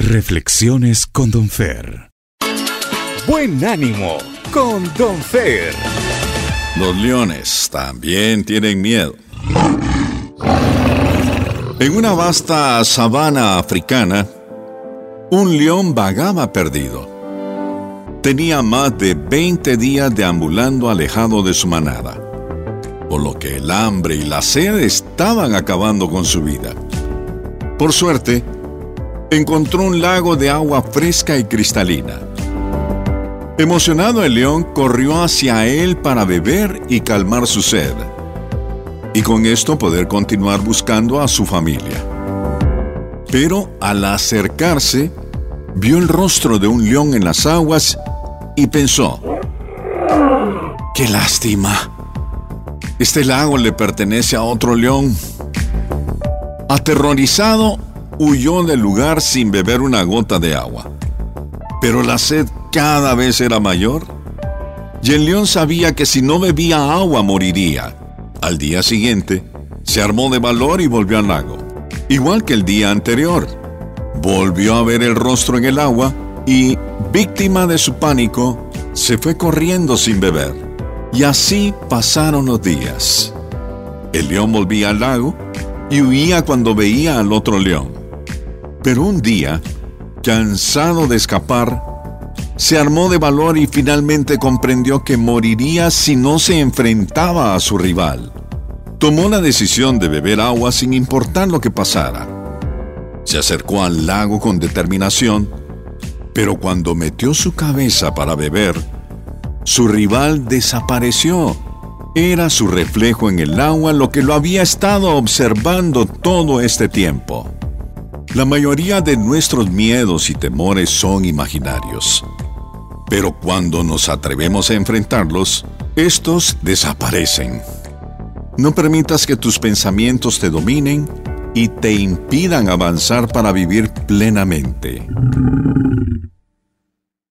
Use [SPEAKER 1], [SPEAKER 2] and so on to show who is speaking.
[SPEAKER 1] Reflexiones con Don Fer. Buen ánimo con Don Fer.
[SPEAKER 2] Los leones también tienen miedo. En una vasta sabana africana, un león vagaba perdido. Tenía más de 20 días deambulando alejado de su manada, por lo que el hambre y la sed estaban acabando con su vida. Por suerte, encontró un lago de agua fresca y cristalina. Emocionado el león corrió hacia él para beber y calmar su sed, y con esto poder continuar buscando a su familia. Pero al acercarse, vio el rostro de un león en las aguas y pensó, ¡qué lástima! Este lago le pertenece a otro león. Aterrorizado, huyó del lugar sin beber una gota de agua. Pero la sed cada vez era mayor. Y el león sabía que si no bebía agua moriría. Al día siguiente, se armó de valor y volvió al lago. Igual que el día anterior. Volvió a ver el rostro en el agua y, víctima de su pánico, se fue corriendo sin beber. Y así pasaron los días. El león volvía al lago y huía cuando veía al otro león. Pero un día, cansado de escapar, se armó de valor y finalmente comprendió que moriría si no se enfrentaba a su rival. Tomó la decisión de beber agua sin importar lo que pasara. Se acercó al lago con determinación, pero cuando metió su cabeza para beber, su rival desapareció. Era su reflejo en el agua lo que lo había estado observando todo este tiempo. La mayoría de nuestros miedos y temores son imaginarios. Pero cuando nos atrevemos a enfrentarlos, estos desaparecen. No permitas que tus pensamientos te dominen y te impidan avanzar para vivir plenamente.